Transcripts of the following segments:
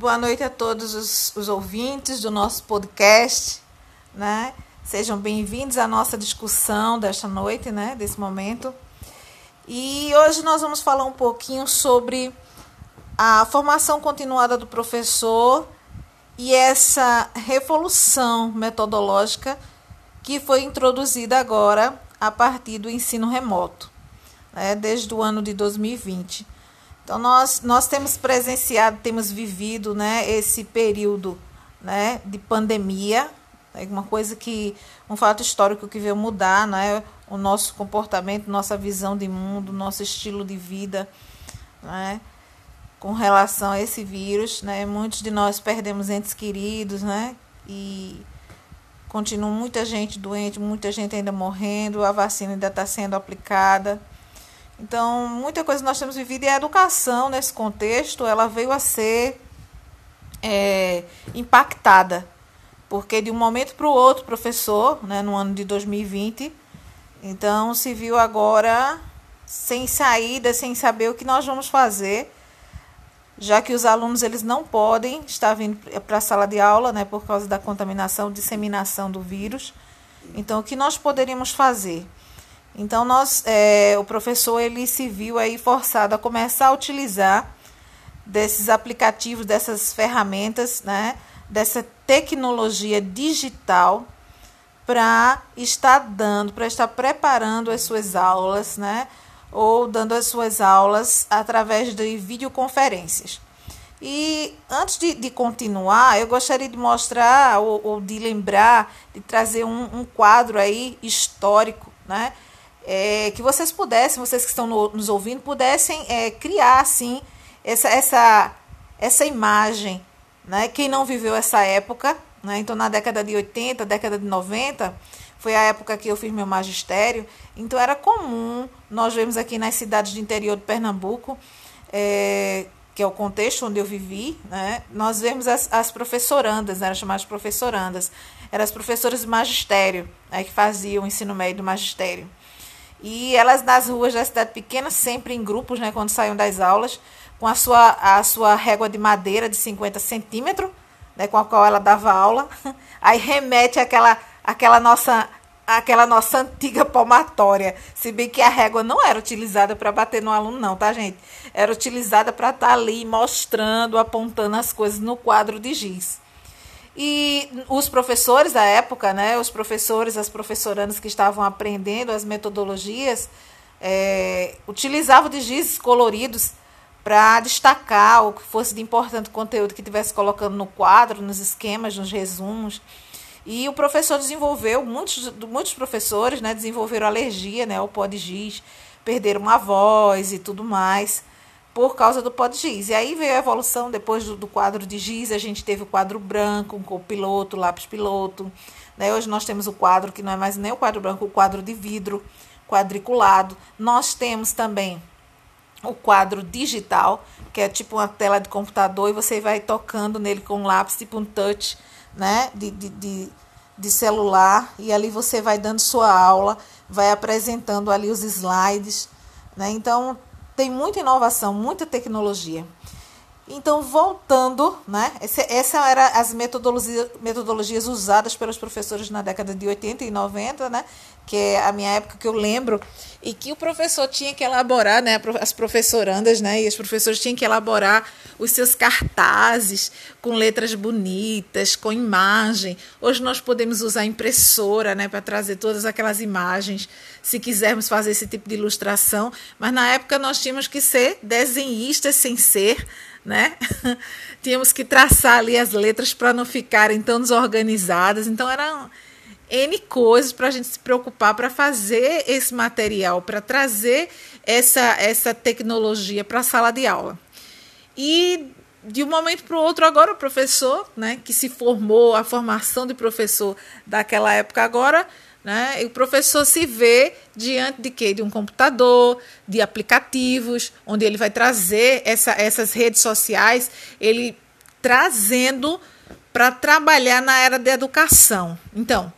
Boa noite a todos os, os ouvintes do nosso podcast, né? Sejam bem-vindos à nossa discussão desta noite, né? Desse momento. E hoje nós vamos falar um pouquinho sobre a formação continuada do professor e essa revolução metodológica que foi introduzida agora a partir do ensino remoto, né? desde o ano de 2020. Então, nós, nós temos presenciado, temos vivido né, esse período né, de pandemia, é uma coisa que, um fato histórico que veio mudar né, o nosso comportamento, nossa visão de mundo, nosso estilo de vida, né, com relação a esse vírus. Né, muitos de nós perdemos entes queridos, né, e continua muita gente doente, muita gente ainda morrendo, a vacina ainda está sendo aplicada. Então, muita coisa que nós temos vivido e a educação nesse contexto, ela veio a ser é, impactada, porque de um momento para o outro, professor, né, no ano de 2020, então se viu agora sem saída, sem saber o que nós vamos fazer, já que os alunos eles não podem estar vindo para a sala de aula, né, por causa da contaminação, disseminação do vírus. Então, o que nós poderíamos fazer? Então nós, é, o professor ele se viu aí forçado a começar a utilizar desses aplicativos, dessas ferramentas, né, dessa tecnologia digital para estar dando, para estar preparando as suas aulas, né, ou dando as suas aulas através de videoconferências. E antes de, de continuar, eu gostaria de mostrar ou, ou de lembrar, de trazer um, um quadro aí histórico, né? É, que vocês pudessem, vocês que estão no, nos ouvindo, pudessem é, criar assim essa, essa, essa imagem. Né? Quem não viveu essa época, né? então na década de 80, década de 90, foi a época que eu fiz meu magistério, então era comum, nós vemos aqui nas cidades do interior de Pernambuco, é, que é o contexto onde eu vivi, né? nós vemos as, as professorandas, né? eram chamadas professorandas, eram as professoras de magistério, né? que faziam o ensino médio do magistério. E elas nas ruas da cidade pequena, sempre em grupos, né, quando saíam das aulas, com a sua, a sua régua de madeira de 50 centímetros, né, com a qual ela dava aula. Aí remete àquela, àquela, nossa, àquela nossa antiga palmatória. Se bem que a régua não era utilizada para bater no aluno, não, tá, gente? Era utilizada para estar tá ali mostrando, apontando as coisas no quadro de giz. E os professores da época, né, os professores, as professorandas que estavam aprendendo as metodologias, é, utilizavam de giz coloridos para destacar o que fosse de importante conteúdo que estivesse colocando no quadro, nos esquemas, nos resumos. E o professor desenvolveu, muitos, muitos professores né, desenvolveram alergia né, ao pó de giz, perderam a voz e tudo mais por causa do pó de giz. E aí veio a evolução depois do, do quadro de giz, a gente teve o quadro branco, com o piloto, lápis piloto. Né? Hoje nós temos o quadro que não é mais nem o quadro branco, o quadro de vidro quadriculado. Nós temos também o quadro digital, que é tipo uma tela de computador e você vai tocando nele com um lápis, tipo um touch, né, de, de, de, de celular, e ali você vai dando sua aula, vai apresentando ali os slides, né, então tem muita inovação, muita tecnologia. Então, voltando, né? Essa era as metodologia, metodologias usadas pelos professores na década de 80 e 90, né? Que é a minha época que eu lembro, e que o professor tinha que elaborar, né? As professorandas, né? E os professores tinham que elaborar os seus cartazes com letras bonitas, com imagem. Hoje nós podemos usar impressora, né? Para trazer todas aquelas imagens se quisermos fazer esse tipo de ilustração, mas na época nós tínhamos que ser desenhistas sem ser, né? tínhamos que traçar ali as letras para não ficarem tão desorganizadas. Então eram N coisas para a gente se preocupar para fazer esse material, para trazer essa, essa tecnologia para a sala de aula. E de um momento para o outro, agora o professor, né, que se formou, a formação de professor daquela época agora, né? E o professor se vê diante de quê? De um computador, de aplicativos, onde ele vai trazer essa, essas redes sociais, ele trazendo para trabalhar na era da educação. Então,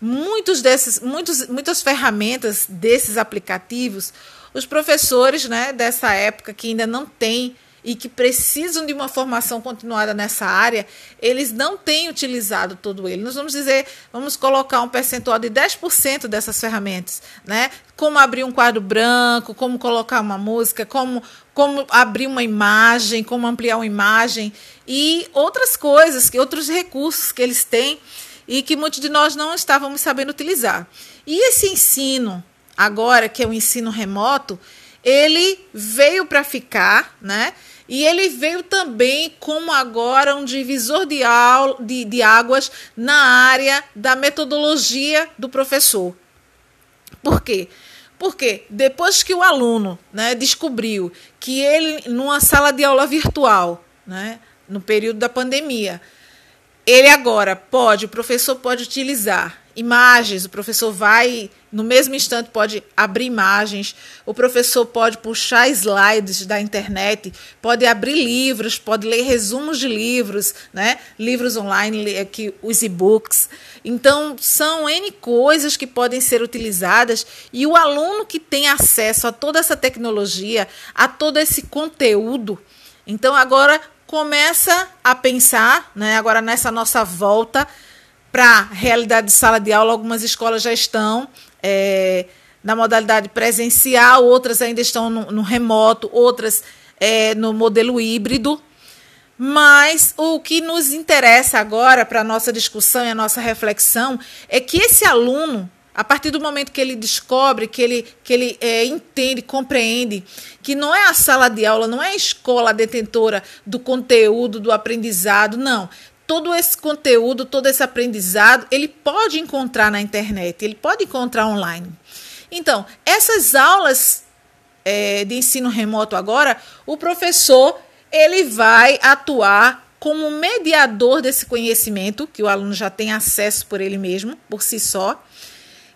muitos desses, muitos, muitas ferramentas desses aplicativos, os professores né, dessa época que ainda não têm e que precisam de uma formação continuada nessa área, eles não têm utilizado todo ele. Nós vamos dizer, vamos colocar um percentual de 10% dessas ferramentas, né? Como abrir um quadro branco, como colocar uma música, como como abrir uma imagem, como ampliar uma imagem e outras coisas, que outros recursos que eles têm e que muitos de nós não estávamos sabendo utilizar. E esse ensino, agora que é o ensino remoto, ele veio para ficar, né? E ele veio também como agora um divisor de, aula, de, de águas na área da metodologia do professor. Por quê? Porque depois que o aluno né, descobriu que ele, numa sala de aula virtual, né, no período da pandemia, ele agora pode, o professor pode utilizar imagens, o professor vai, no mesmo instante, pode abrir imagens, o professor pode puxar slides da internet, pode abrir livros, pode ler resumos de livros, né? livros online, aqui, os e-books. Então, são N coisas que podem ser utilizadas e o aluno que tem acesso a toda essa tecnologia, a todo esse conteúdo, então agora começa a pensar, né, agora nessa nossa volta para realidade de sala de aula, algumas escolas já estão é, na modalidade presencial, outras ainda estão no, no remoto, outras é, no modelo híbrido. Mas o que nos interessa agora para a nossa discussão e a nossa reflexão é que esse aluno a partir do momento que ele descobre, que ele, que ele é, entende, compreende que não é a sala de aula, não é a escola detentora do conteúdo, do aprendizado, não. Todo esse conteúdo, todo esse aprendizado, ele pode encontrar na internet, ele pode encontrar online. Então, essas aulas é, de ensino remoto agora, o professor ele vai atuar como mediador desse conhecimento, que o aluno já tem acesso por ele mesmo, por si só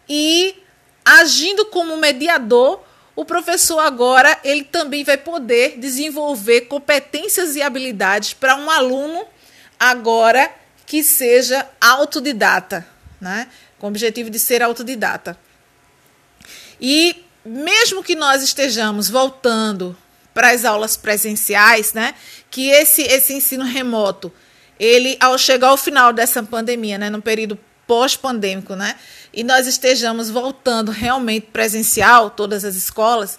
e agindo como mediador, o professor agora ele também vai poder desenvolver competências e habilidades para um aluno agora que seja autodidata, né? Com o objetivo de ser autodidata. E mesmo que nós estejamos voltando para as aulas presenciais, né? Que esse esse ensino remoto, ele ao chegar ao final dessa pandemia, né, no período pós-pandêmico, né? E nós estejamos voltando realmente presencial, todas as escolas,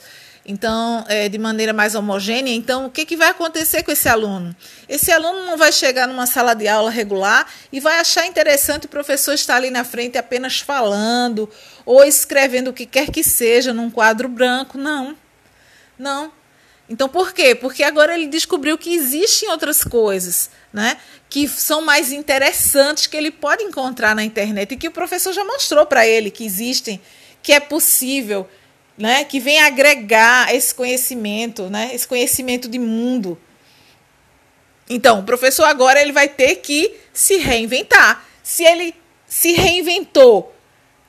então, é, de maneira mais homogênea. Então, o que, que vai acontecer com esse aluno? Esse aluno não vai chegar numa sala de aula regular e vai achar interessante o professor estar ali na frente apenas falando ou escrevendo o que quer que seja num quadro branco. Não. Não. Então, por quê? Porque agora ele descobriu que existem outras coisas, né? Que são mais interessantes que ele pode encontrar na internet e que o professor já mostrou para ele que existem, que é possível, né? Que vem agregar esse conhecimento, né? Esse conhecimento de mundo. Então, o professor agora ele vai ter que se reinventar. Se ele se reinventou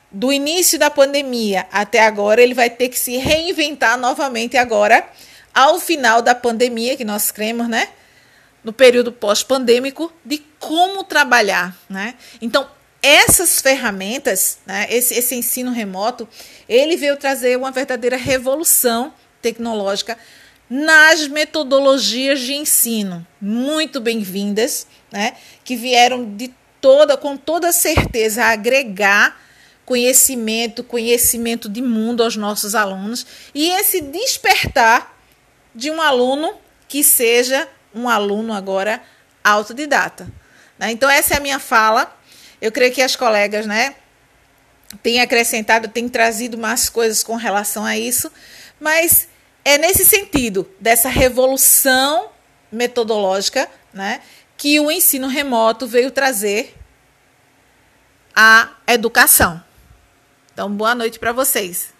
do início da pandemia até agora, ele vai ter que se reinventar novamente agora ao final da pandemia, que nós cremos, né? No período pós-pandêmico, de como trabalhar, né? Então, essas ferramentas, né, esse, esse ensino remoto, ele veio trazer uma verdadeira revolução tecnológica nas metodologias de ensino, muito bem-vindas, né, que vieram de toda, com toda certeza, agregar conhecimento, conhecimento de mundo aos nossos alunos e esse despertar de um aluno que seja um aluno agora autodidata. Né? Então, essa é a minha fala. Eu creio que as colegas né, têm acrescentado, têm trazido mais coisas com relação a isso, mas é nesse sentido, dessa revolução metodológica, né, que o ensino remoto veio trazer à educação. Então, boa noite para vocês.